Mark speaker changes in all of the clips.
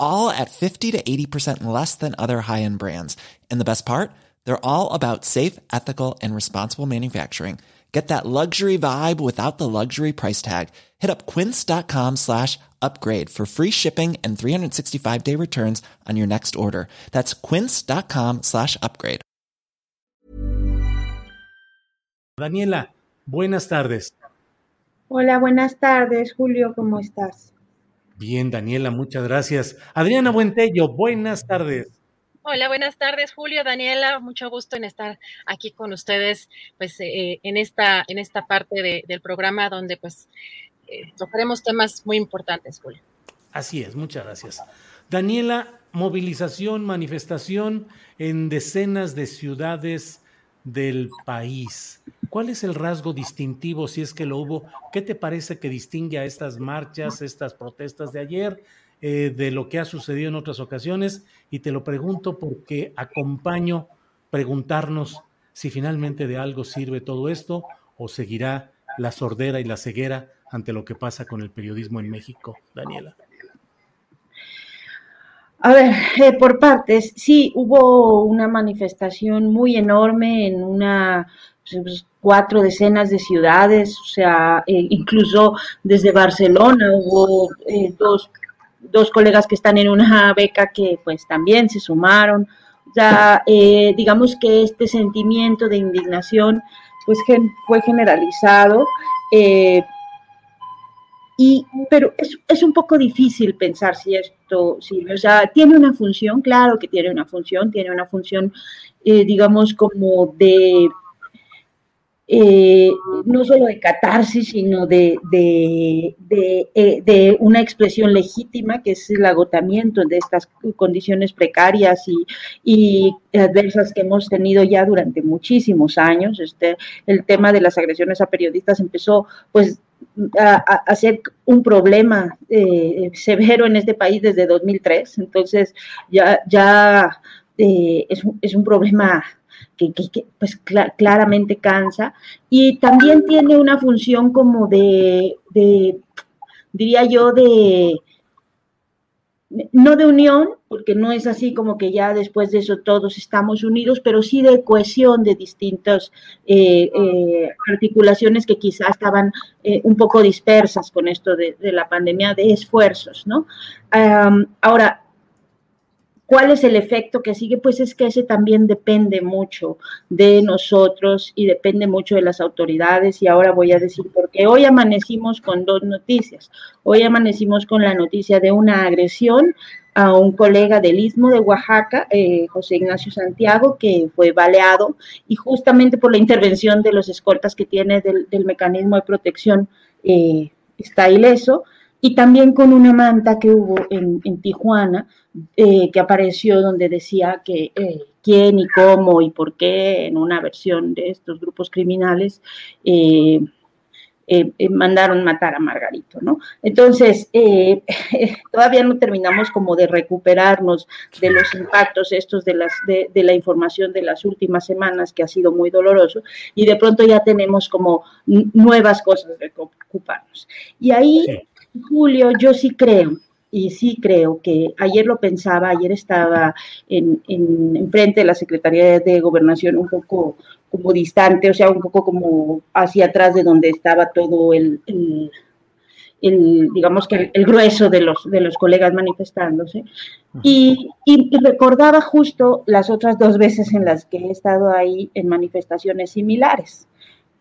Speaker 1: all at 50 to 80% less than other high end brands. And the best part? They're all about safe, ethical, and responsible manufacturing. Get that luxury vibe without the luxury price tag. Hit up quince.com slash upgrade for free shipping and 365 day returns on your next order. That's quince.com slash upgrade.
Speaker 2: Daniela, buenas tardes.
Speaker 3: Hola, buenas tardes, Julio, ¿cómo estás?
Speaker 2: Bien, Daniela, muchas gracias. Adriana Buentello, buenas tardes.
Speaker 4: Hola, buenas tardes, Julio, Daniela, mucho gusto en estar aquí con ustedes, pues, eh, en esta, en esta parte de, del programa donde, pues, eh, tocaremos temas muy importantes, Julio.
Speaker 2: Así es, muchas gracias. Daniela, movilización, manifestación en decenas de ciudades del país. ¿Cuál es el rasgo distintivo, si es que lo hubo? ¿Qué te parece que distingue a estas marchas, estas protestas de ayer? Eh, de lo que ha sucedido en otras ocasiones y te lo pregunto porque acompaño preguntarnos si finalmente de algo sirve todo esto o seguirá la sordera y la ceguera ante lo que pasa con el periodismo en México, Daniela.
Speaker 3: A ver, eh, por partes, sí, hubo una manifestación muy enorme en una cuatro decenas de ciudades, o sea, eh, incluso desde Barcelona hubo eh, dos dos colegas que están en una beca que pues también se sumaron. Ya, eh, digamos que este sentimiento de indignación pues fue generalizado. Eh, y, pero es, es, un poco difícil pensar si esto sirve. O sea, tiene una función, claro que tiene una función, tiene una función, digamos, como de eh, no solo de catarsis, sino de, de, eh, de, una expresión legítima, que es el agotamiento de estas condiciones precarias y, y, adversas que hemos tenido ya durante muchísimos años. Este, el tema de las agresiones a periodistas empezó, pues, a, ser un problema eh, severo en este país desde 2003. Entonces, ya, ya es, es un problema que, pues claramente cansa y también tiene una función como de, diría yo, de, no de unión, porque no es así como que ya después de eso todos estamos unidos, pero sí de cohesión de distintas eh, eh, articulaciones que quizás estaban eh, un poco dispersas con esto de, la pandemia, de esfuerzos, ¿no? ahora, ¿Cuál es el efecto que sigue? Pues es que ese también depende mucho de nosotros y depende mucho de las autoridades. Y ahora voy a decir, porque hoy amanecimos con dos noticias. Hoy amanecimos con la noticia de una agresión a un colega del Istmo de Oaxaca, eh, José Ignacio Santiago, que fue baleado y justamente por la intervención de los escoltas que tiene del, mecanismo de protección eh, está ileso y también con una manta que hubo en, Tijuana, eh, que apareció donde decía que eh, quién y cómo y por qué en una versión de estos grupos criminales eh, mandaron matar a Margarito, ¿no? Entonces, todavía no terminamos como de recuperarnos de los impactos estos de, las, de, la información de las últimas semanas, que ha sido muy doloroso, y de pronto ya tenemos como nuevas cosas de ocuparnos. Y ahí... Julio, yo sí creo, y sí creo que ayer lo pensaba, ayer estaba en, en, frente de la Secretaría de Gobernación un poco como distante, o sea, un poco como hacia atrás de donde estaba todo el, el, digamos que el, grueso de los, de los colegas manifestándose. Y, y, recordaba justo las otras dos veces en las que he estado ahí en manifestaciones similares,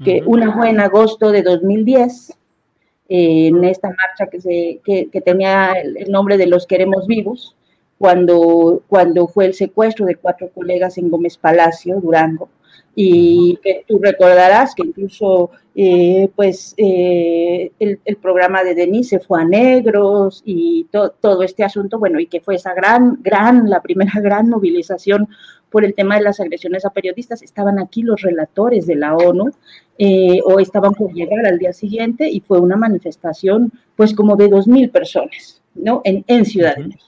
Speaker 3: que una fue en agosto de 2010, en esta marcha que, se, que, tenía el, nombre de Los Queremos Vivos, cuando, cuando fue el secuestro de cuatro colegas en Gómez Palacio, Durango y que tú recordarás que incluso eh, pues eh, el, programa de Denise fue a negros y todo este asunto, bueno, y que fue esa gran, gran, la primera gran movilización por el tema de las agresiones a periodistas, estaban aquí los relatores de la ONU eh, o estaban por llegar al día siguiente y fue una manifestación pues como de dos mil personas, ¿no? En, en Ciudad de México.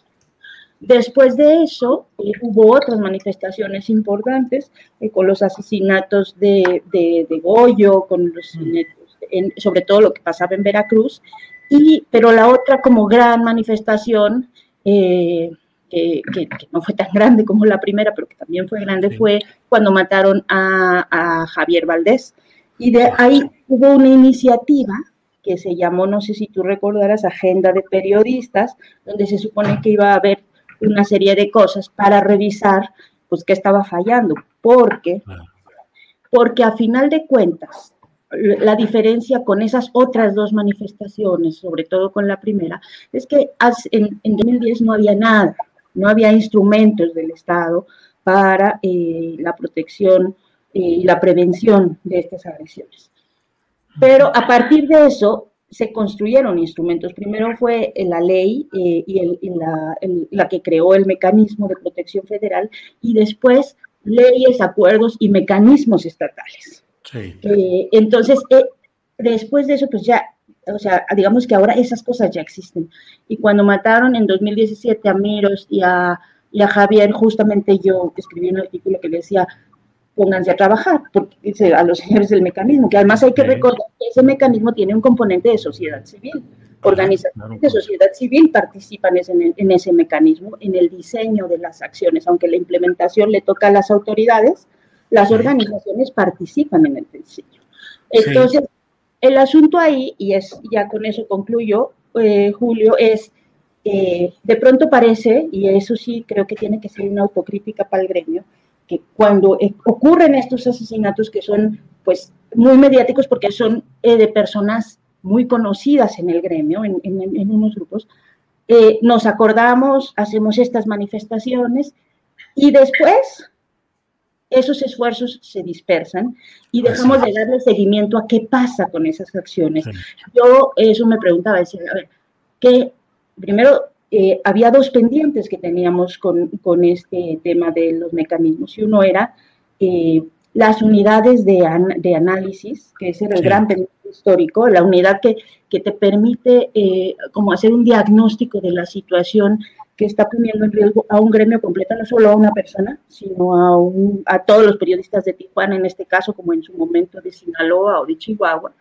Speaker 3: Después de eso, eh, hubo otras manifestaciones importantes eh, con los asesinatos de, de, Goyo, con los, mm. sobre todo lo que pasaba en Veracruz, y, pero la otra como gran manifestación, eh, que, no fue tan grande como la primera, pero que también fue grande, fue cuando mataron a, a Javier Valdés. Y de ahí hubo una iniciativa que se llamó, no sé si tú recordarás, Agenda de Periodistas, donde se supone que iba a haber una serie de cosas para revisar pues qué estaba fallando, porque, porque a final de cuentas, la diferencia con esas otras dos manifestaciones, sobre todo con la primera, es que en, 2010 no había nada, no había instrumentos del Estado para eh, la protección y la prevención de estas agresiones. Pero a partir de eso, se construyeron instrumentos. Primero fue la ley eh, y, la, que creó el mecanismo de protección federal y después leyes, acuerdos y mecanismos estatales. Eh, entonces, eh, después de eso, pues ya, o sea, digamos que ahora esas cosas ya existen. Y cuando mataron en 2017 a Miros y a, y a Javier, justamente yo escribí un artículo que decía, pónganse a trabajar, porque a los señores del mecanismo, que además hay que recordar que ese mecanismo tiene un componente de sociedad civil. Organizaciones de sociedad civil participan en, ese mecanismo, en el diseño de las acciones, aunque la implementación le toca a las autoridades, las organizaciones participan en el diseño. Entonces, el asunto ahí, y es ya con eso concluyo, eh, Julio, es eh, de pronto parece, y eso sí creo que tiene que ser una autocrítica para el gremio, que cuando eh, ocurren estos asesinatos que son pues muy mediáticos porque son eh, de personas muy conocidas en el gremio, en, unos grupos, eh, nos acordamos, hacemos estas manifestaciones y después esos esfuerzos se dispersan y dejamos de darle seguimiento a qué pasa con esas acciones. Yo eso me preguntaba, decía, a ver, ¿qué, primero, eh, había dos pendientes que teníamos con, con, este tema de los mecanismos. Y uno era eh, las unidades de, de, análisis, que es el gran pendiente histórico, la unidad que, que te permite eh, como hacer un diagnóstico de la situación que está poniendo en riesgo a un gremio completo, no solo a una persona, sino a, un, a todos los periodistas de Tijuana, en este caso, como en su momento de Sinaloa o de Chihuahua,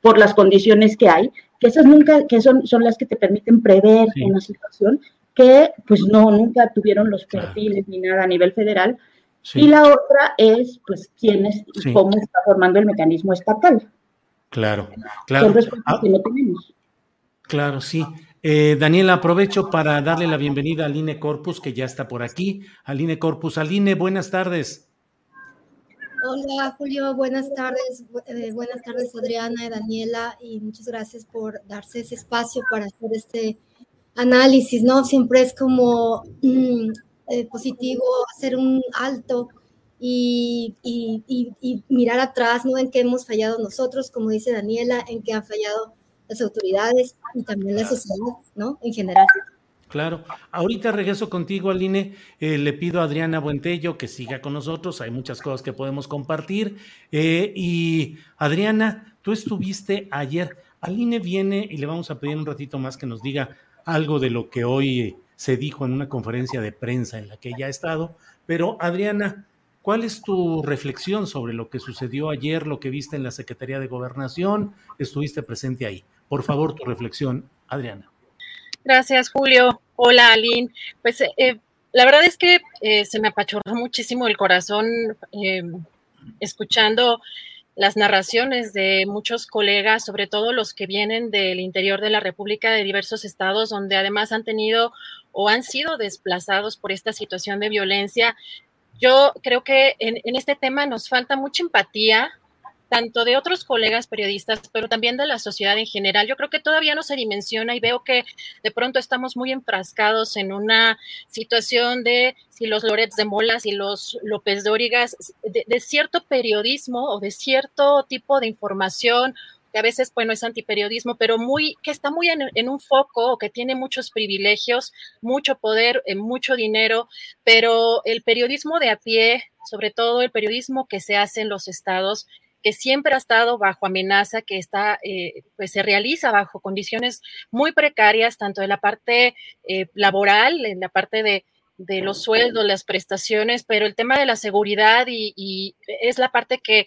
Speaker 3: por las condiciones que hay que esas nunca, que son, son las que te permiten prever una situación que pues no, nunca tuvieron los perfiles ni nada a nivel federal. Y la otra es, pues, quién es y cómo está formando el mecanismo estatal.
Speaker 2: Claro, claro.
Speaker 3: Son ah, que no tenemos.
Speaker 2: Claro, sí. Eh, Daniela, aprovecho para darle la bienvenida a Aline Corpus, que ya está por aquí. Aline Corpus. Aline, buenas tardes.
Speaker 5: Hola Julio, buenas tardes. Eh, buenas tardes Adriana y Daniela y muchas gracias por darse ese espacio para hacer este análisis, ¿no? Siempre es como mm, eh, positivo hacer un alto y, y, mirar atrás, ¿no? En qué hemos fallado nosotros, como dice Daniela, en qué han fallado las autoridades y también la sociedad, ¿no? En general.
Speaker 2: Claro. Ahorita regreso contigo, Aline. Eh, le pido a Adriana Buentello que siga con nosotros. Hay muchas cosas que podemos compartir. Eh, y Adriana, tú estuviste ayer. Aline viene y le vamos a pedir un ratito más que nos diga algo de lo que hoy se dijo en una conferencia de prensa en la que ella ha estado. Pero Adriana, ¿cuál es tu reflexión sobre lo que sucedió ayer, lo que viste en la Secretaría de Gobernación? Estuviste presente ahí. Por favor, tu reflexión, Adriana.
Speaker 4: Gracias, Julio. Hola, Aline. Pues eh, la verdad es que eh, se me apachurró muchísimo el corazón eh, escuchando las narraciones de muchos colegas, sobre todo los que vienen del interior de la República, de diversos estados, donde además han tenido o han sido desplazados por esta situación de violencia. Yo creo que en, en este tema nos falta mucha empatía, tanto de otros colegas periodistas, pero también de la sociedad en general. Yo creo que todavía no se dimensiona y veo que de pronto estamos muy enfrascados en una situación de si los Loretz de Molas y los López de, de cierto periodismo o de cierto tipo de información que a veces, bueno, es antiperiodismo, pero muy, que está muy en, en, un foco o que tiene muchos privilegios, mucho poder, eh, mucho dinero, pero el periodismo de a pie, sobre todo el periodismo que se hace en los estados, que siempre ha estado bajo amenaza, que está, eh, pues se realiza bajo condiciones muy precarias, tanto en la parte eh, laboral, en la parte de, de, los sueldos, las prestaciones, pero el tema de la seguridad y, y es la parte que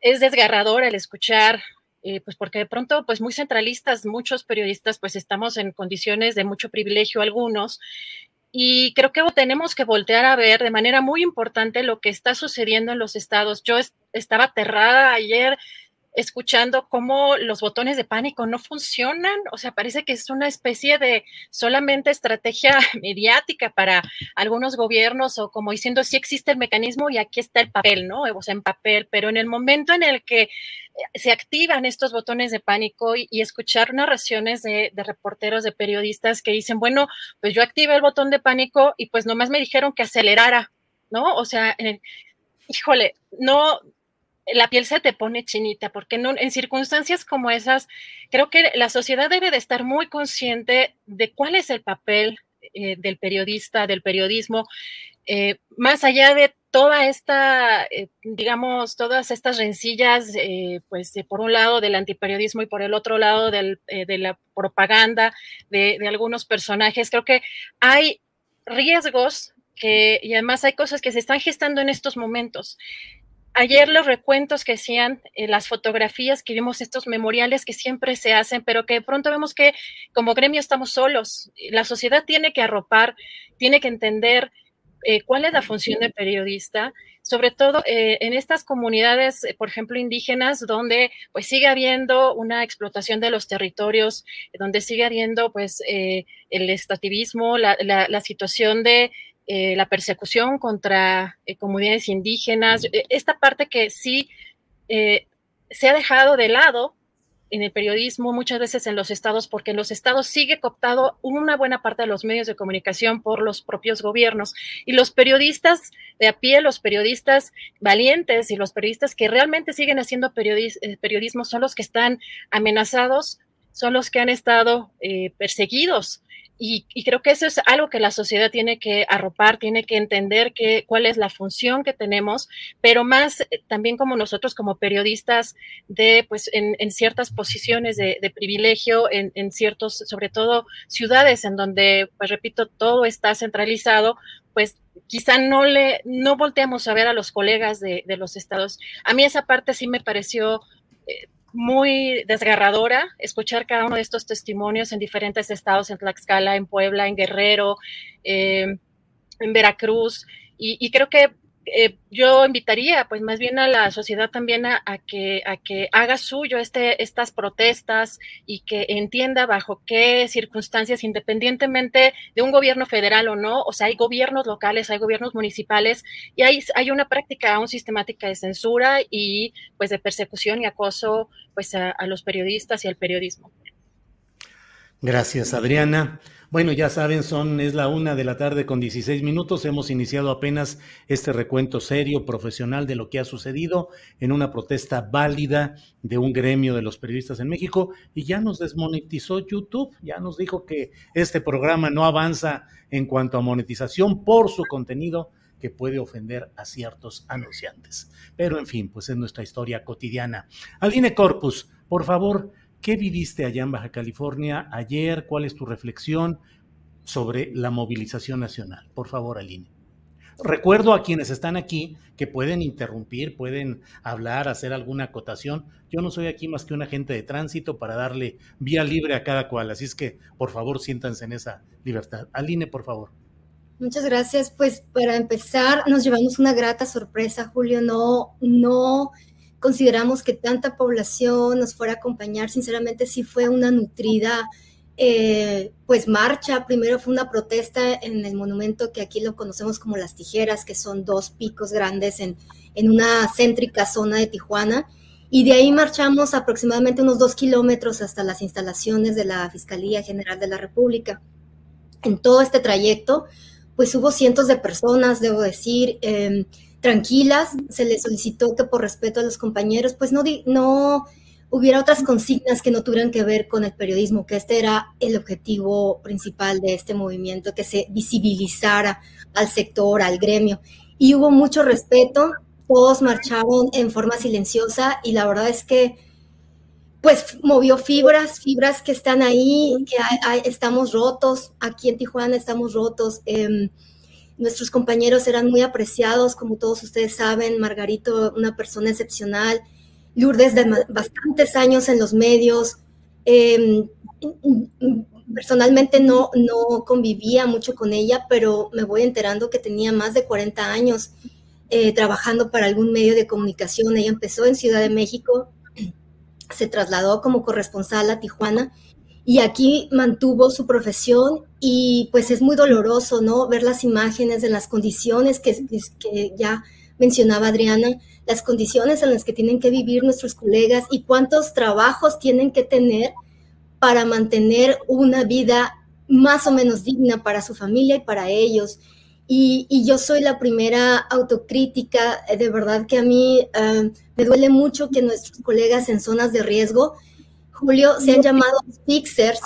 Speaker 4: es desgarradora el escuchar eh, pues porque de pronto, pues muy centralistas, muchos periodistas, pues estamos en condiciones de mucho privilegio algunos, y creo que tenemos que voltear a ver de manera muy importante lo que está sucediendo en los estados. Yo estaba aterrada ayer escuchando cómo los botones de pánico no funcionan, o sea, parece que es una especie de solamente estrategia mediática para algunos gobiernos o como diciendo, sí existe el mecanismo y aquí está el papel, ¿no? O sea, en papel, pero en el momento en el que eh, se activan estos botones de pánico y, escuchar narraciones de, reporteros, de periodistas que dicen, bueno, pues yo activé el botón de pánico y pues nomás me dijeron que acelerara, ¿no? O sea, híjole, no, la piel se te pone chinita, porque en circunstancias como esas, creo que la sociedad debe de estar muy consciente de cuál es el papel eh, del periodista, del periodismo, eh, más allá de toda esta, eh, digamos, todas estas rencillas, pues por un lado del antiperiodismo y por el otro lado de la propaganda de, de algunos personajes, creo que hay riesgos que, y además hay cosas que se están gestando en estos momentos ayer los recuentos que hacían, eh, las fotografías que vimos, estos memoriales que siempre se hacen, pero que de pronto vemos que como gremio estamos solos. La sociedad tiene que arropar, tiene que entender eh, cuál es la función del periodista, sobre todo eh, en estas comunidades, eh, por ejemplo, indígenas, donde pues sigue habiendo una explotación de los territorios, donde sigue habiendo pues el estativismo, la, la, la situación de eh, la persecución contra eh, comunidades indígenas, eh, esta parte que sí eh, se ha dejado de lado en el periodismo, muchas veces en los estados, porque en los estados sigue cooptado una buena parte de los medios de comunicación por los propios gobiernos. Y los periodistas de a pie, los periodistas valientes y los periodistas que realmente siguen haciendo periodis periodismo son los que están amenazados, son los que han estado perseguidos y, creo que eso es algo que la sociedad tiene que arropar, tiene que entender que, cuál es la función que tenemos, pero más eh, también como nosotros como periodistas de, pues, en, ciertas posiciones de, privilegio, en, ciertos, sobre todo ciudades en donde, pues repito, todo está centralizado, pues quizá no le, no volteamos a ver a los colegas de, de los estados. A mí esa parte sí me pareció eh, muy desgarradora escuchar cada uno de estos testimonios en diferentes estados, en Tlaxcala, en Puebla, en Guerrero, eh, en Veracruz, y, y, creo que eh, yo invitaría pues más bien a la sociedad también a, que, a que haga suyo este, estas protestas y que entienda bajo qué circunstancias, independientemente de un gobierno federal o no, o sea, hay gobiernos locales, hay gobiernos municipales y hay, hay una práctica aún sistemática de censura y pues de persecución y acoso pues a los periodistas y al periodismo.
Speaker 2: Gracias, Adriana. Bueno, ya saben, son, es la una de la tarde con 16 minutos. Hemos iniciado apenas este recuento serio, profesional de lo que ha sucedido en una protesta válida de un gremio de los periodistas en México y ya nos desmonetizó YouTube. Ya nos dijo que este programa no avanza en cuanto a monetización por su contenido que puede ofender a ciertos anunciantes. Pero en fin, pues es nuestra historia cotidiana. Aline Corpus, por favor, ¿Qué viviste allá en Baja California ayer? ¿Cuál es tu reflexión sobre la movilización nacional? Por favor, Aline. Recuerdo a quienes están aquí que pueden interrumpir, pueden hablar, hacer alguna acotación. Yo no soy aquí más que un agente de tránsito para darle vía libre a cada cual, así es que por favor siéntanse en esa libertad. Aline, por favor.
Speaker 5: Muchas gracias. Pues para empezar, nos llevamos una grata sorpresa, Julio. No, no consideramos que tanta población nos fuera a acompañar, sinceramente sí fue una nutrida eh, pues marcha. Primero fue una protesta en el monumento que aquí lo conocemos como Las Tijeras, que son dos picos grandes en, en una céntrica zona de Tijuana. Y de ahí marchamos aproximadamente unos dos kilómetros hasta las instalaciones de la Fiscalía General de la República. En todo este trayecto, pues hubo cientos de personas, debo decir, em, tranquilas. Se les solicitó que por respeto a los compañeros, pues no, no hubiera otras consignas que no tuvieran que ver con el periodismo, que este era el objetivo principal de este movimiento, que se visibilizara al sector, al gremio. Y hubo mucho respeto, todos marcharon en forma silenciosa y la verdad es que pues movió fibras, fibras que están ahí, que estamos rotos, aquí en Tijuana estamos rotos. Em, nuestros compañeros eran muy apreciados, como todos ustedes saben, Margarito, una persona excepcional, Lourdes de bastantes años en los medios. Em, personalmente no, no convivía mucho con ella, pero me voy enterando que tenía más de 40 años eh, trabajando para algún medio de comunicación. Ella empezó en Ciudad de México, se trasladó como corresponsal a Tijuana y aquí mantuvo su profesión y pues es muy doloroso, ¿no? Ver las imágenes de las condiciones que, que ya mencionaba Adriana, las condiciones en las que tienen que vivir nuestros colegas y cuántos trabajos tienen que tener para mantener una vida más o menos digna para su familia y para ellos. Y, yo soy la primera autocrítica, eh, de verdad que a mí eh, me duele mucho que nuestros colegas en zonas de riesgo, Julio, se han llamado fixers,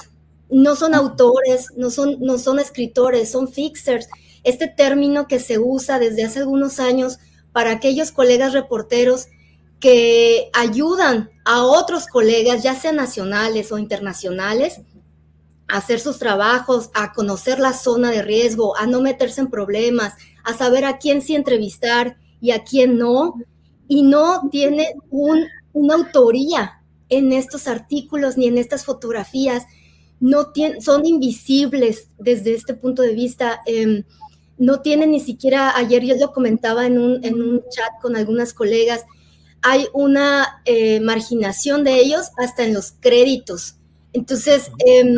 Speaker 5: no son autores, no son, no son escritores, son fixers. Este término que se usa desde hace algunos años para aquellos colegas reporteros que ayudan a otros colegas, ya sean nacionales o internacionales, a hacer sus trabajos, a conocer la zona de riesgo, a no meterse en problemas, a saber a quién sí entrevistar y a quién no, y no tiene una autoría en estos artículos ni en estas fotografías, no son invisibles desde este punto de vista. Em, no tienen ni siquiera, ayer yo lo comentaba en un, en un chat con algunas colegas, hay una eh, marginación de ellos hasta en los créditos. Entonces, em,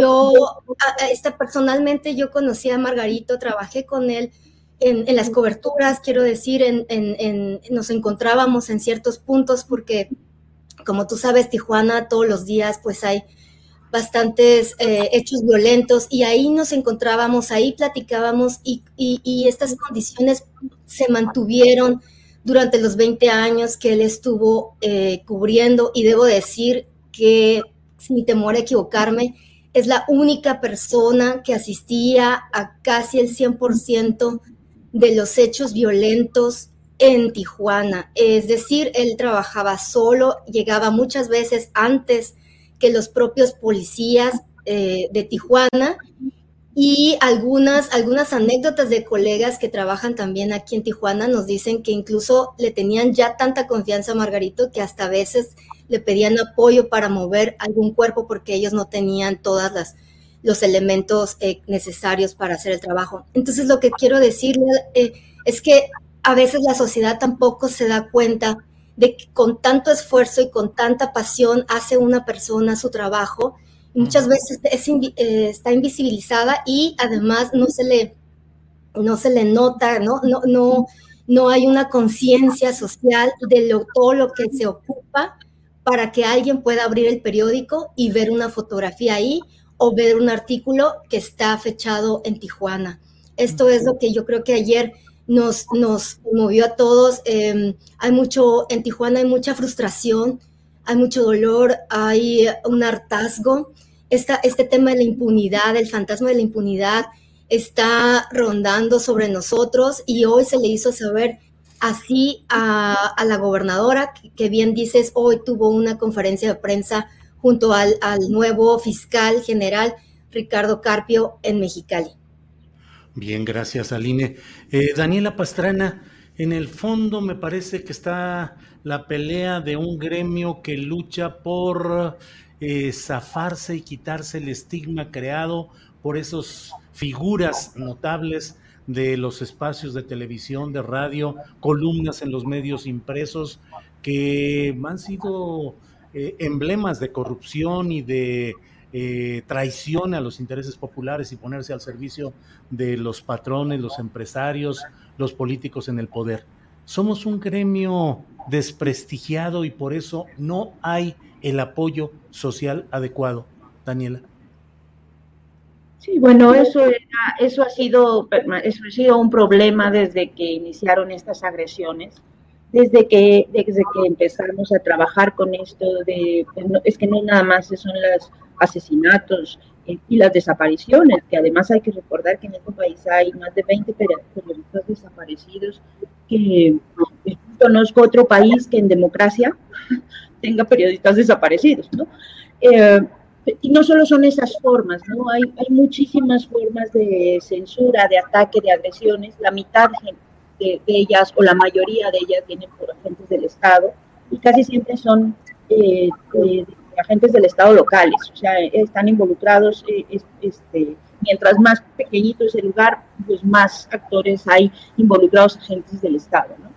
Speaker 5: yo, esta, personalmente yo conocí a Margarito, trabajé con él en, las coberturas, quiero decir, en, nos encontrábamos en ciertos puntos porque, como tú sabes, Tijuana todos los días pues hay bastantes eh, hechos violentos y ahí nos encontrábamos, ahí platicábamos y, estas condiciones se mantuvieron durante los 20 años que él estuvo eh, cubriendo y debo decir que, sin temor a equivocarme, es la única persona que asistía a casi el 100% de los hechos violentos en Tijuana. Es decir, él trabajaba solo, llegaba muchas veces antes que los propios policías eh, de Tijuana y algunas, algunas anécdotas de colegas que trabajan también aquí en Tijuana nos dicen que incluso le tenían ya tanta confianza a Margarito que hasta a veces le pedían apoyo para mover algún cuerpo porque ellos no tenían todas las los elementos eh, necesarios para hacer el trabajo. Entonces lo que quiero decirle eh, es que a veces la sociedad tampoco se da cuenta de que con tanto esfuerzo y con tanta pasión hace una persona su trabajo, muchas veces eh, está invisibilizada y además no se le, no se le nota, ¿no? No, no, no hay una conciencia social de lo, todo lo que se ocupa para que alguien pueda abrir el periódico y ver una fotografía ahí o ver un artículo que está fechado en Tijuana. Esto es lo que yo creo que ayer nos, nos movió a todos. Em, hay mucho, en Tijuana hay mucha frustración, hay mucho dolor, hay un hartazgo. Este tema de la impunidad, el fantasma de la impunidad, está rondando sobre nosotros y hoy se le hizo saber así a, la gobernadora, que, bien dices, hoy tuvo una conferencia de prensa junto al, al nuevo fiscal general Ricardo Carpio en Mexicali.
Speaker 2: Bien, gracias, Aline. Eh, Daniela Pastrana, en el fondo me parece que está la pelea de un gremio que lucha por eh, zafarse y quitarse el estigma creado por esas figuras notables de los espacios de televisión, de radio, columnas en los medios impresos, que han sido eh, emblemas de corrupción y de eh, traición a los intereses populares y ponerse al servicio de los patrones, los empresarios, los políticos en el poder. Somos un gremio desprestigiado y por eso no hay el apoyo social adecuado. Daniela.
Speaker 3: Sí, bueno, eso, eso, ha sido, eso ha sido un problema desde que iniciaron estas agresiones, desde que, desde que empezamos a trabajar con esto de, pues, es que no nada más son los asesinatos y las desapariciones, que además hay que recordar que en este país hay más de 20 periodistas desaparecidos, que no conozco otro país que en democracia tenga periodistas desaparecidos, ¿no? Eh, y no solo son esas formas, ¿no? Hay, hay muchísimas formas de censura, de ataque, de agresiones. La mitad de, ellas, o la mayoría de ellas, vienen por agentes del Estado, y casi siempre son eh, agentes del Estado locales, o sea, están involucrados, eh, este, mientras más pequeñito es el lugar, pues más actores hay involucrados agentes del Estado, ¿no?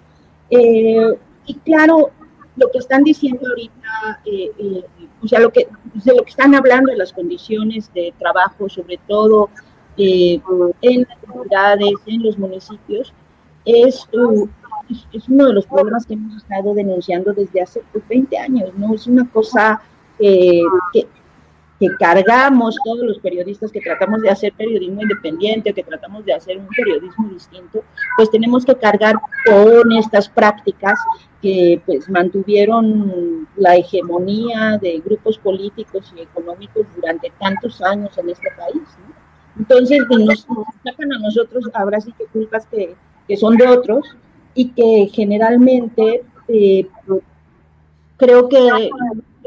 Speaker 3: Eh, y claro, lo que están diciendo ahorita, eh, eh, o sea, lo que, de lo que están hablando de las condiciones de trabajo, sobre todo eh, en las comunidades, en los municipios, es, es, uno de los problemas que hemos estado denunciando desde hace 20 pues, años, ¿no? Es una cosa que, que cargamos todos los periodistas que tratamos de hacer periodismo independiente, que tratamos de hacer un periodismo distinto, pues tenemos que cargar con estas prácticas que pues mantuvieron la hegemonía de grupos políticos y económicos durante tantos años en este país. Entonces pues, nos, sacan a nosotros ahora sí que culpas que, que son de otros y que generalmente eh, creo que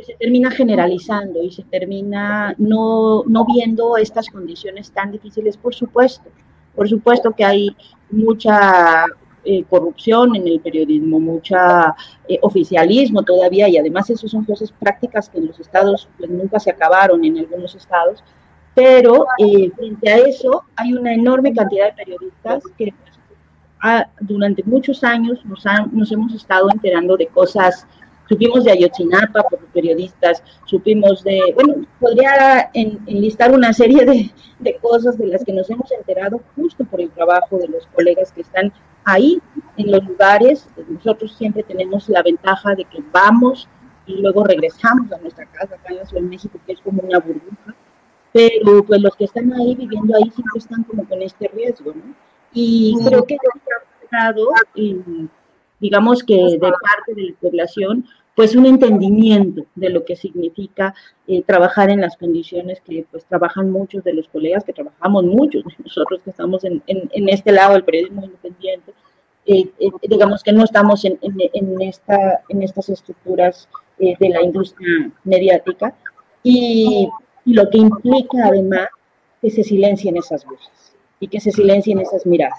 Speaker 3: se termina generalizando y se termina no, no viendo estas condiciones tan difíciles, por supuesto. Por supuesto que hay mucha eh, corrupción en el periodismo, mucha eh, oficialismo todavía y además eso son cosas prácticas que en los estados pues, nunca se acabaron en algunos estados, pero eh, frente a eso hay una enorme cantidad de periodistas que pues, durante muchos años nos, han, nos hemos estado enterando de cosas Supimos de Ayotzinapa por periodistas, supimos de, bueno, podría enlistar una serie de, de, cosas de las que nos hemos enterado justo por el trabajo de los colegas que están ahí en los lugares. Nosotros siempre tenemos la ventaja de que vamos y luego regresamos a nuestra casa acá en la Ciudad de México, que es como una burbuja. Pero pues los que están ahí viviendo ahí siempre están como con este riesgo, ¿no? Y creo que ha dado digamos que de parte de la población, pues un entendimiento de lo que significa eh, trabajar en las condiciones que pues trabajan muchos de los colegas, que trabajamos muchos, nosotros que estamos en, en, este lado del periodismo independiente, eh, eh, digamos que no estamos en, en, esta, en estas estructuras de la industria mediática y, y lo que implica además que se silencien esas voces y que se silencien esas miradas.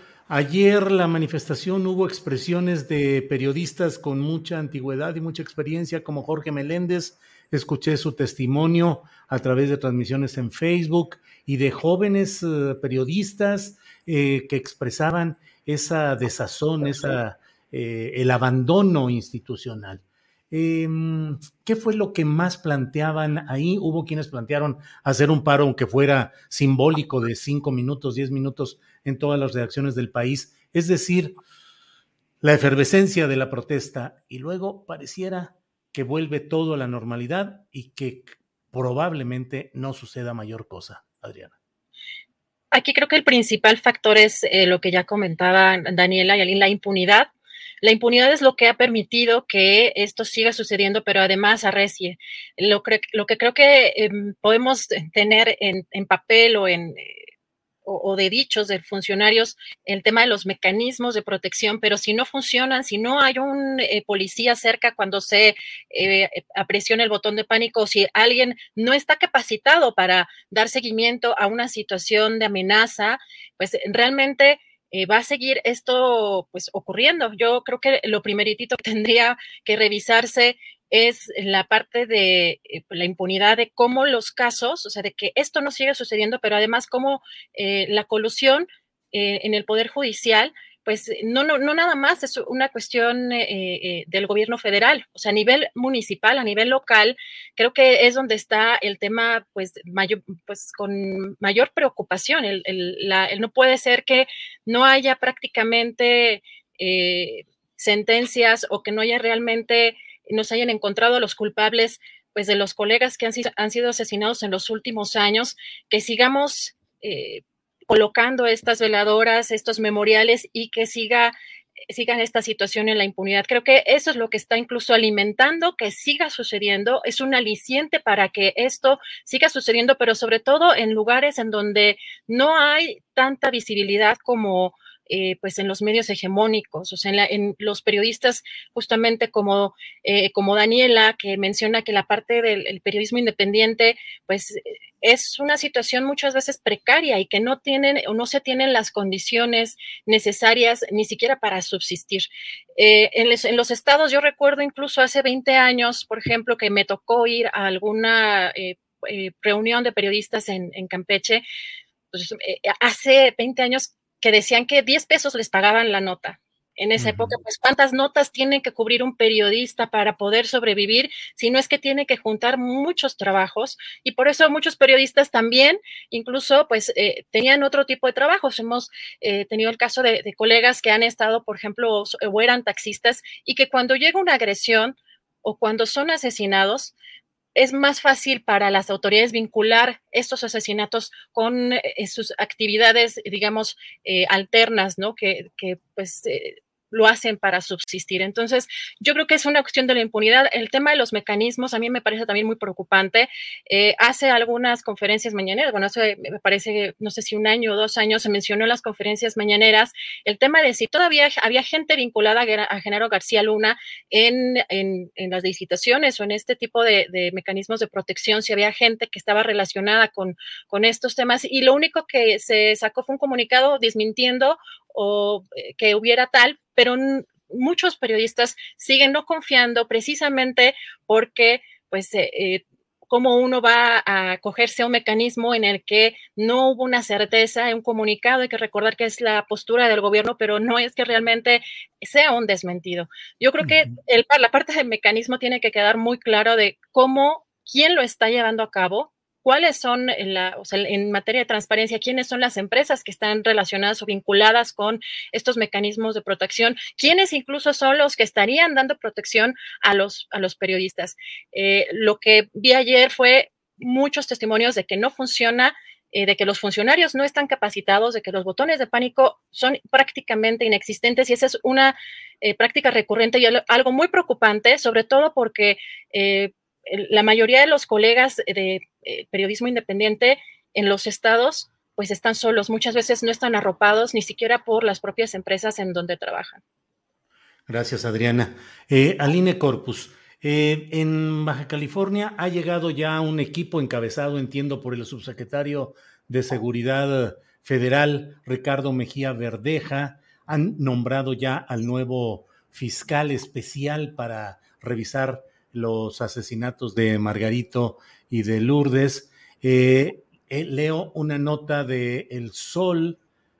Speaker 2: Ayer la manifestación hubo expresiones de periodistas con mucha antigüedad y mucha experiencia, como Jorge Meléndez. Escuché su testimonio a través de transmisiones en Facebook y de jóvenes eh, periodistas eh, que expresaban esa desazón, esa, eh, el abandono institucional. Em, ¿Qué fue lo que más planteaban ahí? Hubo quienes plantearon hacer un paro, aunque fuera simbólico, de cinco minutos, diez minutos en todas las redacciones del país. Es decir, la efervescencia de la protesta y luego pareciera que vuelve todo a la normalidad y que probablemente no suceda mayor cosa, Adriana.
Speaker 4: Aquí creo que el principal factor es eh, lo que ya comentaba Daniela y la impunidad la impunidad es lo que ha permitido que esto siga sucediendo, pero además arrecie. Lo, lo que creo que em, podemos tener en, papel o en o, de dichos de funcionarios el tema de los mecanismos de protección, pero si no funcionan, si no hay un eh, policía cerca cuando se eh, apresiona el botón de pánico, si alguien no está capacitado para dar seguimiento a una situación de amenaza, pues realmente eh, va a seguir esto pues ocurriendo. Yo creo que lo primeritito que tendría que revisarse es la parte de eh, la impunidad de cómo los casos, o sea, de que esto no sigue sucediendo, pero además cómo eh, la colusión en el Poder Judicial pues eh, no, no, no nada más es una cuestión eh, eh, del gobierno federal, o sea, a nivel municipal, a nivel local, creo que es donde está el tema, pues, mayor, pues con mayor preocupación. El, no puede ser que no haya prácticamente sentencias o que no haya realmente, nos hayan encontrado los culpables, pues, de los colegas que han han sido asesinados en los últimos años, que sigamos colocando estas veladoras, estos memoriales y que siga sigan esta situación en la impunidad. Creo que eso es lo que está incluso alimentando que siga sucediendo, es un aliciente para que esto siga sucediendo, pero sobre todo en lugares en donde no hay tanta visibilidad como eh, pues en los medios hegemónicos, o sea, en, los periodistas justamente como, eh, como Daniela, que menciona que la parte del periodismo independiente, pues es una situación muchas veces precaria y que no tienen o no se tienen las condiciones necesarias ni siquiera para subsistir. Eh, en, los estados, yo recuerdo incluso hace 20 años, por ejemplo, que me tocó ir a alguna reunión de periodistas en, Campeche. Pues, hace 20 años que decían que 10 pesos les pagaban la nota. En esa época, pues, ¿cuántas notas tiene que cubrir un periodista para poder sobrevivir? Si no es que tiene que juntar muchos trabajos y por eso muchos periodistas también, incluso, pues, eh, tenían otro tipo de trabajos. Hemos eh, tenido el caso de, de colegas que han estado, por ejemplo, o eran taxistas y que cuando llega una agresión o cuando son asesinados, es más fácil para las autoridades vincular estos asesinatos con eh, sus actividades, digamos, eh, alternas, ¿no? Que, que pues eh, lo hacen para subsistir. Entonces, yo creo que es una cuestión de la impunidad. El tema de los mecanismos a mí me parece también muy preocupante. Eh, hace algunas conferencias mañaneras, bueno, hace, me parece, no sé si un año o dos años se mencionó en las conferencias mañaneras el tema de si todavía había gente vinculada a Genaro García Luna en, en, las licitaciones o en este tipo de, mecanismos de protección, si había gente que estaba relacionada con, con estos temas. Y lo único que se sacó fue un comunicado desmintiendo o eh, que hubiera tal, pero muchos periodistas siguen no confiando precisamente porque, pues, eh, eh, cómo uno va a cogerse a un mecanismo en el que no hubo una certeza, un comunicado, hay que recordar que es la postura del gobierno, pero no es que realmente sea un desmentido. Yo creo que el, la parte del mecanismo tiene que quedar muy claro de cómo, quién lo está llevando a cabo, cuáles son, en, la, en materia de transparencia, quiénes son las empresas que están relacionadas o vinculadas con estos mecanismos de protección, quiénes incluso son los que estarían dando protección a los, a los periodistas. Eh, lo que vi ayer fue muchos testimonios de que no funciona eh, de que los funcionarios no están capacitados, de que los botones de pánico son prácticamente inexistentes y esa es una eh, práctica recurrente y algo muy preocupante, sobre todo porque la mayoría de los colegas de eh, periodismo independiente en los estados pues están solos, muchas veces no están arropados ni siquiera por las propias empresas en donde trabajan.
Speaker 2: Gracias, Adriana. Eh, Aline Corpus, eh, en Baja California ha llegado ya un equipo encabezado, entiendo, por el subsecretario de Seguridad Federal, Ricardo Mejía Verdeja. Han nombrado ya al nuevo fiscal especial para revisar los asesinatos de Margarito y de Lourdes. Eh, eh, leo una nota de El Sol,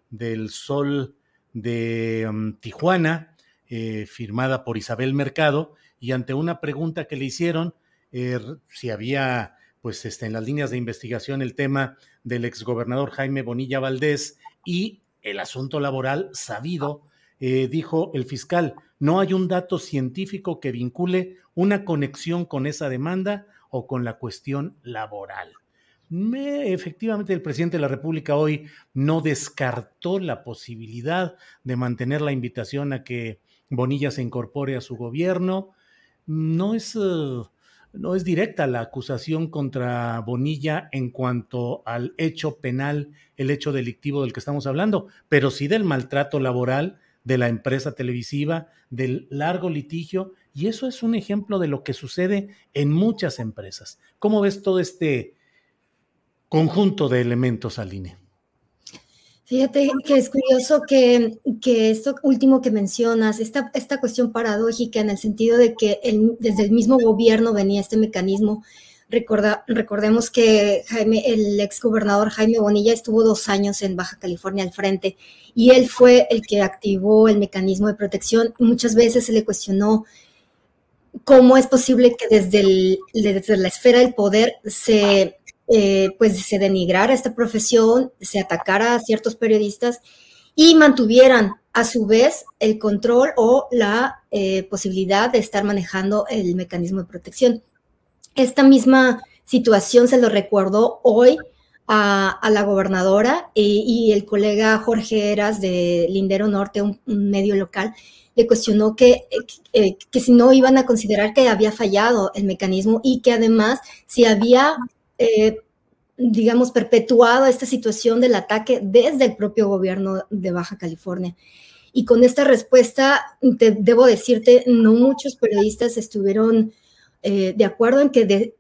Speaker 2: del Sol de um, Tijuana, eh, firmada por Isabel Mercado, y ante una pregunta que le hicieron, eh, si había, pues, este, en las líneas de investigación el tema del exgobernador Jaime Bonilla Valdés y el asunto laboral sabido, eh, dijo el fiscal, no hay un dato científico que vincule una conexión con esa demanda o con la cuestión laboral. Me, efectivamente, el presidente de la República hoy no descartó la posibilidad de mantener la invitación a que Bonilla se incorpore a su gobierno. No es, uh, no es directa la acusación contra Bonilla en cuanto al hecho penal, el hecho delictivo del que estamos hablando, pero sí del maltrato laboral de la empresa televisiva, del largo litigio, y eso es un ejemplo de lo que sucede en muchas empresas. ¿Cómo ves todo este conjunto de elementos, Aline.
Speaker 5: Fíjate que es curioso que, esto último que mencionas, esta, esta cuestión paradójica en el sentido de que desde el mismo gobierno venía este mecanismo. Recordemos que Jaime, el exgobernador Jaime Bonilla estuvo dos años en Baja California al frente y él fue el que activó el mecanismo de protección. Muchas veces se le cuestionó cómo es posible que desde, la esfera del poder se eh, pues se denigrara esta profesión, se atacara a ciertos periodistas y mantuvieran a su vez el control o la eh, posibilidad de estar manejando el mecanismo de protección. Esta misma situación se lo recordó hoy a, la gobernadora y, el colega Jorge Eras de Lindero Norte, un, medio local, le cuestionó que, eh, que si no iban a considerar que había fallado el mecanismo y que además si había eh, digamos, perpetuado esta situación del ataque desde el propio gobierno de Baja California. Y con esta respuesta, te, debo decirte, no muchos periodistas estuvieron eh, de acuerdo en que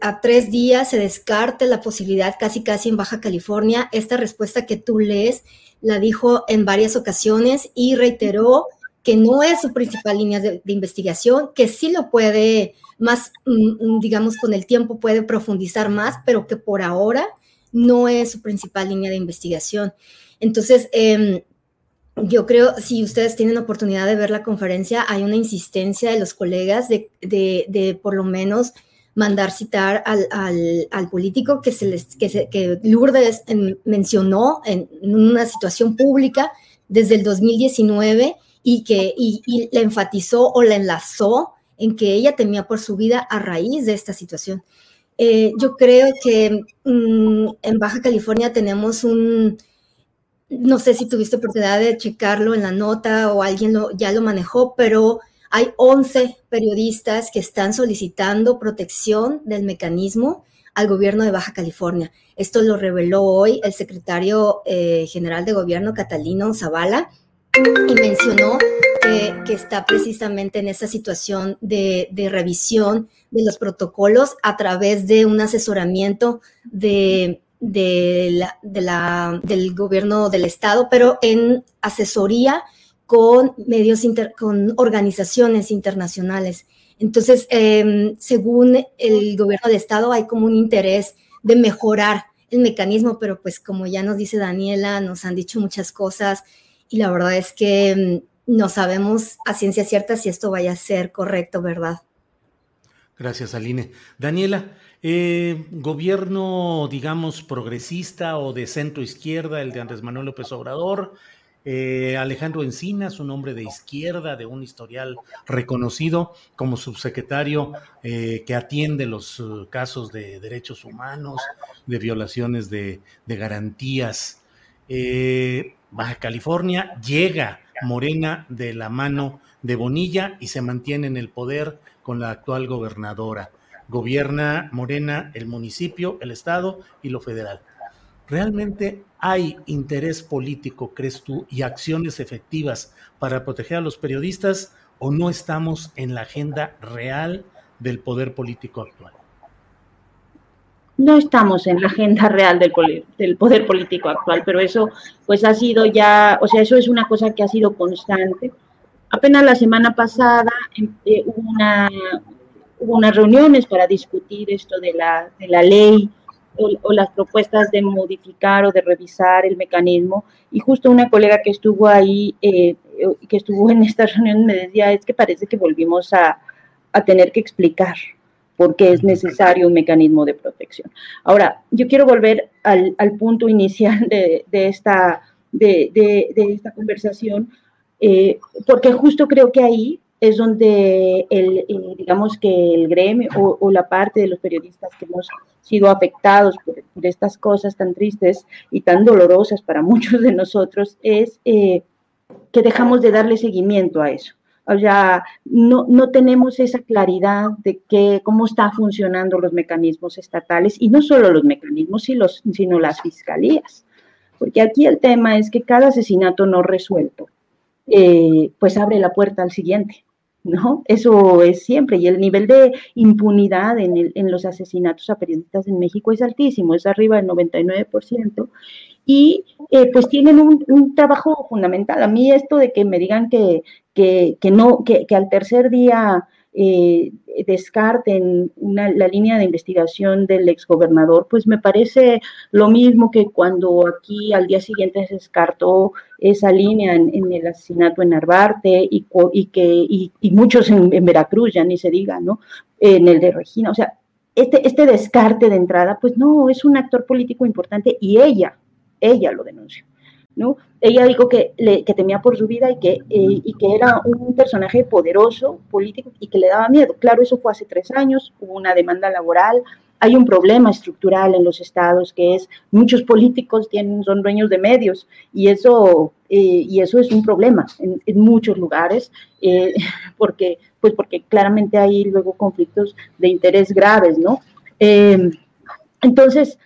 Speaker 5: a tres días se descarte la posibilidad casi casi en Baja California. Esta respuesta que tú lees la dijo en varias ocasiones y reiteró que no es su principal línea de, de investigación, que sí lo puede más, mm, mm, digamos, con el tiempo puede profundizar más, pero que por ahora no es su principal línea de investigación. Entonces, em, yo creo, si ustedes tienen oportunidad de ver la conferencia, hay una insistencia de los colegas de, de, por lo menos mandar citar al, al, político que, se les, que, que Lourdes mencionó en, una situación pública desde el 2019 y que y, enfatizó o la enlazó en que ella temía por su vida a raíz de esta situación. Eh, yo creo que mm, en Baja California tenemos un, no sé si tuviste oportunidad de checarlo en la nota o alguien lo, ya lo manejó, pero hay 11 periodistas que están solicitando protección del mecanismo al gobierno de Baja California. Esto lo reveló hoy el secretario eh, general de gobierno, Catalino Zavala, y mencionó que, está precisamente en esa situación de, revisión de los protocolos a través de un asesoramiento del gobierno del Estado, pero en asesoría con medios, con organizaciones internacionales. Entonces, em, según el gobierno del Estado, hay como un interés de mejorar el mecanismo, pero pues como ya nos dice Daniela, nos han dicho muchas cosas y la verdad es que mm, no sabemos a ciencia cierta si esto vaya a ser correcto, ¿verdad?
Speaker 2: Gracias, Aline. Daniela, eh, gobierno, digamos, progresista o de centro izquierda, el de Andrés Manuel López Obrador, eh, Alejandro Encinas, un hombre de izquierda, de un historial reconocido como subsecretario eh, que atiende los casos de derechos humanos, de violaciones de garantías. Baja California, llega Morena de la mano de Bonilla y se mantiene en el poder con la actual gobernadora. Gobierna Morena el municipio, el estado y lo federal. ¿Realmente hay interés político, crees tú, y acciones efectivas para proteger a los periodistas o no estamos en la agenda real del poder político actual?
Speaker 3: No estamos en la agenda real del, poder político actual, pero eso pues ha sido ya, o sea, eso es una cosa que ha sido constante. Apenas la semana pasada eh, hubo, una, hubo unas reuniones para discutir esto de la, de la ley o, las propuestas de modificar o de revisar el mecanismo y justo una colega que estuvo ahí, eh, que estuvo en esta reunión me decía, es que parece que volvimos a, a tener que explicar por qué es necesario un mecanismo de protección. Ahora, yo quiero volver al, punto inicial de, esta, de, esta conversación, eh, porque justo creo que ahí es donde el, eh, digamos que el gremio o, la parte de los periodistas que hemos sido afectados por, estas cosas tan tristes y tan dolorosas para muchos de nosotros es eh, que dejamos de darle seguimiento a eso. O sea, no, no tenemos esa claridad de que, cómo están funcionando los mecanismos estatales y no solo los mecanismos, sino las fiscalías. Porque aquí el tema es que cada asesinato no resuelto, eh, pues abre la puerta al siguiente. ¿no? Eso es siempre. Y el nivel de impunidad en, en, los asesinatos a periodistas en México es altísimo, es arriba del 99% y eh, pues tienen un, trabajo fundamental. A mí esto de que me digan que, que, no, que, al tercer día eh, descarten la línea de investigación del exgobernador, pues me parece lo mismo que cuando aquí al día siguiente se descartó esa línea en, el asesinato en Narvarte y, y que, y, muchos en, en, Veracruz, ya ni se diga, ¿no? En el de Regina, o sea, este, este descarte de entrada, pues no, es un actor político importante y ella, ella lo denunció. ¿No? Ella dijo que, le, que temía por su vida y que, eh, y que era un personaje poderoso, político, y que le daba miedo. Claro, eso fue hace tres años, hubo una demanda laboral, hay un problema estructural en los estados que es muchos políticos tienen, son dueños de medios y eso, eh, y eso es un problema en, muchos lugares eh, porque, pues porque claramente hay luego conflictos de interés graves, ¿no? entonces,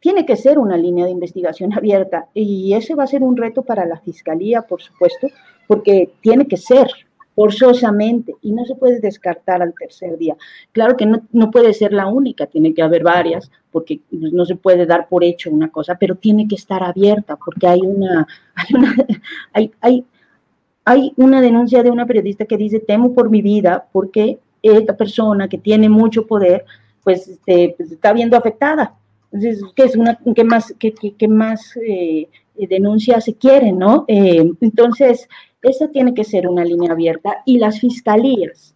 Speaker 3: tiene que ser una línea de investigación abierta y ese va a ser un reto para la Fiscalía, por supuesto, porque tiene que ser forzosamente y no se puede descartar al tercer día. Claro que no, puede ser la única, tiene que haber varias, porque no se puede dar por hecho una cosa, pero tiene que estar abierta porque hay una, hay una, hay, hay, hay una denuncia de una periodista que dice, temo por mi vida porque esta persona que tiene mucho poder, pues, este, pues está viendo afectada ¿qué, es una, más, qué, eh, se quieren, no? Eh, entonces, esa tiene que ser una línea abierta y las fiscalías,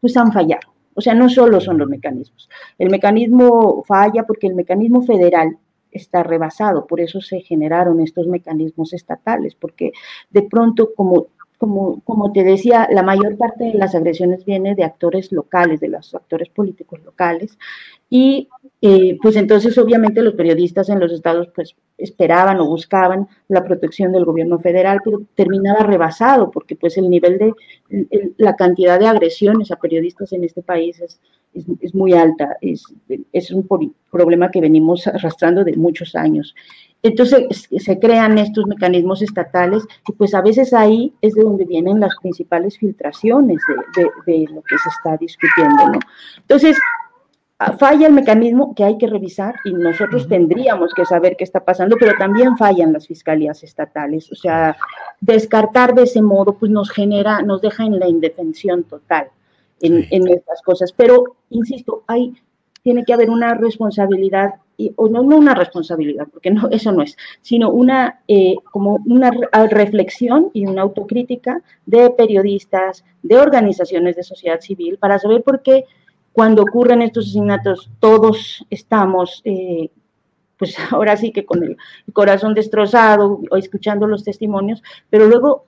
Speaker 3: pues han fallado. O sea, no solo son los mecanismos. El mecanismo falla porque el mecanismo federal está rebasado, por eso se generaron estos mecanismos estatales, porque de pronto, como, como te decía, la mayor parte de las agresiones viene de actores locales, de los actores políticos locales. Y eh, pues entonces obviamente los periodistas en los estados pues esperaban o buscaban la protección del gobierno federal, pero terminaba rebasado porque pues el nivel de, la cantidad de agresiones a periodistas en este país es, es, muy alta, es, es un problema que venimos arrastrando de muchos años. Entonces se crean estos mecanismos estatales y pues a veces ahí es de donde vienen las principales filtraciones de, lo que se está discutiendo. Entonces, falla el mecanismo que hay que revisar y nosotros tendríamos que saber qué está pasando, pero también fallan las fiscalías estatales. O sea, descartar de ese modo pues nos genera, nos deja en la indefensión total en, en estas cosas. Pero, insisto, hay, tiene que haber una responsabilidad o no, no, una responsabilidad, porque no, eso no es, sino una, eh, como una reflexión y una autocrítica de periodistas, de organizaciones de sociedad civil, para saber por qué cuando ocurren estos asesinatos todos estamos, eh, pues ahora sí que con el corazón destrozado o escuchando los testimonios, pero luego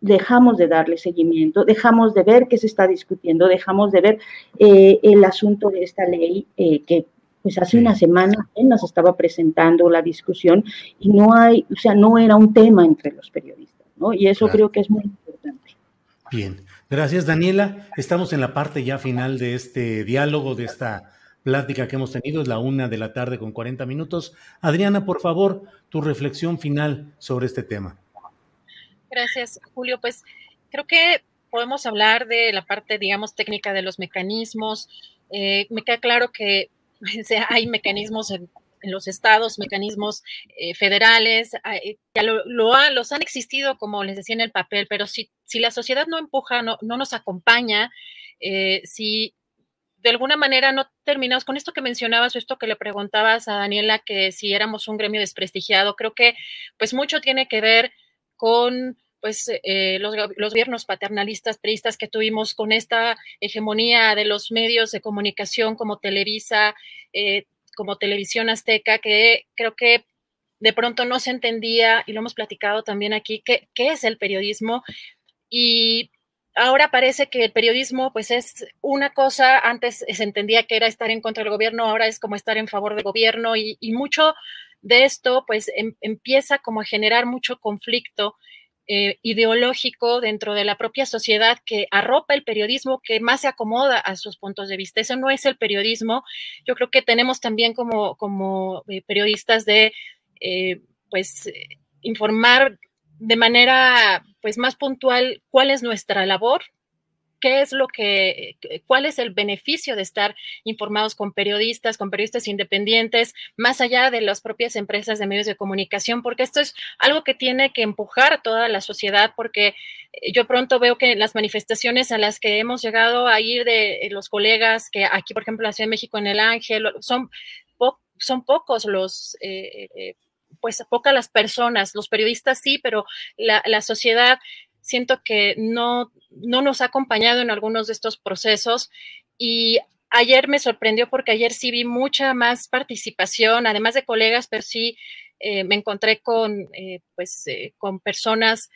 Speaker 3: dejamos de darle seguimiento, dejamos de ver qué se está discutiendo, dejamos de ver eh, el asunto de esta ley que pues hace una semana apenas estaba presentando la discusión y no hay, o sea, no era un tema entre los periodistas, ¿no? Y eso creo que es muy importante.
Speaker 2: Bien, gracias Daniela. Estamos en la parte ya final de este diálogo, de esta plática que hemos tenido, es la una de la tarde con 40 minutos. Adriana, por favor, tu reflexión final sobre este tema.
Speaker 4: Gracias, Julio. Pues creo que podemos hablar de la parte, digamos, técnica de los mecanismos. Eh, me queda claro que hay mecanismos en, los estados, mecanismos eh, federales, eh, ya lo, los han existido, como les decía en el papel, pero si, si la sociedad no empuja, no, no nos acompaña, eh, si de alguna manera no terminamos con esto que mencionabas o esto que le preguntabas a Daniela, que si éramos un gremio desprestigiado, creo que pues mucho tiene que ver con pues eh, los, gobiernos paternalistas, periodistas que tuvimos con esta hegemonía de los medios de comunicación como Televisa, eh, como Televisión Azteca, que creo que de pronto no se entendía, y lo hemos platicado también aquí, qué, qué es el periodismo. Y ahora parece que el periodismo pues es una cosa, antes se entendía que era estar en contra del gobierno, ahora es como estar en favor del gobierno y, mucho de esto pues em, empieza como a generar mucho conflicto eh, ideológico dentro de la propia sociedad que arropa el periodismo que más se acomoda a sus puntos de vista. Eso no es el periodismo. Yo creo que tenemos también como, como eh, periodistas de, eh, pues, informar de manera, pues, más puntual cuál es nuestra labor, qué es lo que, cuál es el beneficio de estar informados con periodistas, con periodistas independientes, más allá de las propias empresas de medios de comunicación, porque esto es algo que tiene que empujar toda la sociedad, porque eh, yo pronto veo que las manifestaciones a las que hemos llegado a ir de los colegas, que aquí, por ejemplo, en la Ciudad de México, en el Ángel, son, son pocos los... Eh, eh, pues pocas las personas, los periodistas sí, pero la, la sociedad siento que no, no nos ha acompañado en algunos de estos procesos y ayer me sorprendió porque ayer sí vi mucha más participación, además de colegas, pero sí eh, me encontré con, eh, pues, eh, con personas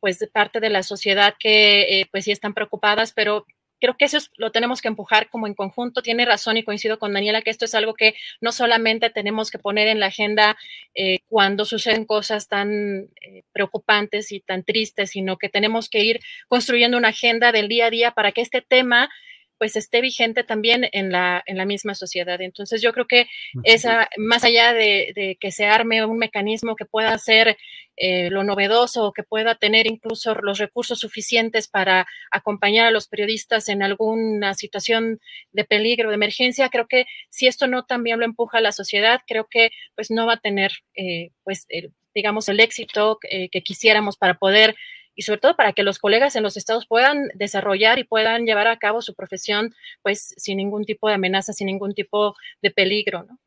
Speaker 4: pues de parte de la sociedad que pues sí están preocupadas, pero creo que eso lo tenemos que empujar como en conjunto. Tiene razón y coincido con Daniela que esto es algo que no solamente tenemos que poner en la agenda eh, cuando suceden cosas tan eh, preocupantes y tan tristes, sino que tenemos que ir construyendo una agenda del día a día para que este tema pues esté vigente también en la, en la misma sociedad. Entonces yo creo que esa, más allá de, que se arme un mecanismo que pueda ser eh, lo novedoso, que pueda tener incluso los recursos suficientes para acompañar a los periodistas en alguna situación de peligro, de emergencia, creo que si esto no también lo empuja a la sociedad, creo que pues no va a tener eh, pues digamos el éxito eh, que quisiéramos para poder y sobre todo para que los colegas en los estados puedan desarrollar y puedan llevar a cabo su profesión pues sin ningún tipo de amenaza, sin ningún tipo de peligro, ¿no?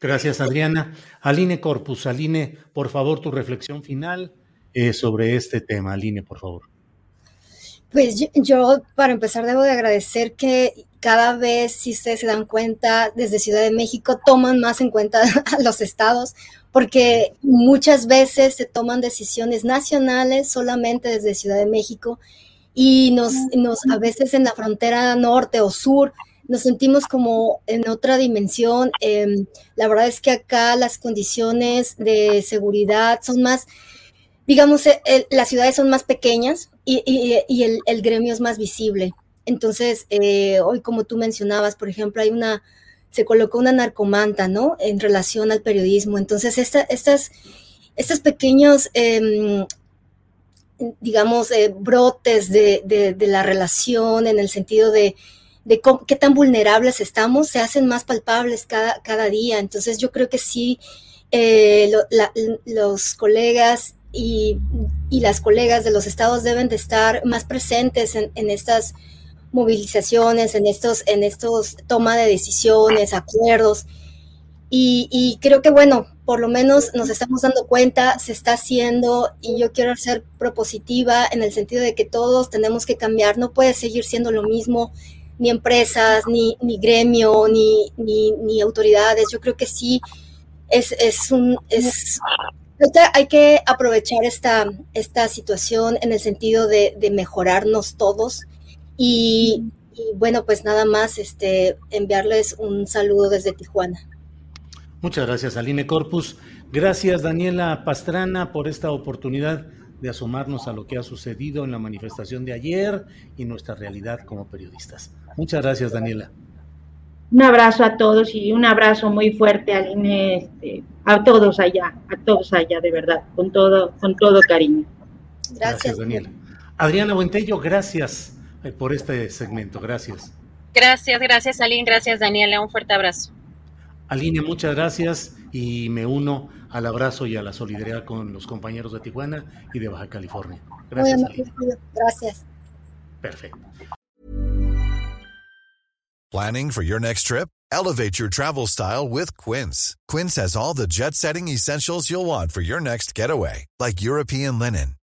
Speaker 2: Gracias, Adriana. Aline Corpus, Aline, por favor, tu reflexión final eh, sobre este tema. Aline, por favor.
Speaker 5: Pues yo, yo, para empezar, debo de agradecer que cada vez, si ustedes se dan cuenta, desde Ciudad de México toman más en cuenta a los estados porque muchas veces se toman decisiones nacionales solamente desde Ciudad de México y nos, nos a veces en la frontera norte o sur nos sentimos como en otra dimensión. Em, la verdad es que acá las condiciones de seguridad son más, digamos, eh, las ciudades son más pequeñas y, y, el, el, gremio es más visible. Entonces, eh, hoy como tú mencionabas, por ejemplo, hay una se colocó una narcomanta, ¿no? En relación al periodismo. Entonces, estas, estos pequeños, em, digamos, eh, brotes de, la relación en el sentido de, qué tan vulnerables estamos, se hacen más palpables cada, cada día. Entonces, yo creo que sí, eh, los colegas y, las colegas de los estados deben de estar más presentes en, en estas movilizaciones, en estos, en estos toma de decisiones, acuerdos. Y, creo que, bueno, por lo menos nos estamos dando cuenta, se está haciendo y yo quiero ser propositiva en el sentido de que todos tenemos que cambiar, no puede seguir siendo lo mismo, ni empresas, ni, ni gremio, ni, ni, autoridades. Yo creo que sí es, es un... Es, hay que aprovechar esta, esta situación en el sentido de, de mejorarnos todos y, bueno, pues nada más este, enviarles un saludo desde Tijuana.
Speaker 2: Muchas gracias, Aline Corpus. Gracias, Daniela Pastrana, por esta oportunidad de asomarnos a lo que ha sucedido en la manifestación de ayer y nuestra realidad como periodistas. Muchas gracias, Daniela.
Speaker 3: Un abrazo a todos y un abrazo muy fuerte, Aline, este, a todos allá, a todos allá, de verdad, con todo, con todo cariño.
Speaker 2: Gracias, gracias Daniela. Adriana Buentello, gracias por este segmento. Gracias.
Speaker 4: Gracias, gracias Aline, gracias Daniela, un fuerte abrazo.
Speaker 2: Aline, muchas gracias y me uno al abrazo y a la solidaridad con los compañeros de Tijuana y de Baja California. Gracias.
Speaker 5: Gracias.
Speaker 2: Perfecto.
Speaker 6: Planning for your next trip? Elevate your travel style with Quince. Quince has all the jet setting essentials you'll want for your next getaway, like European linen,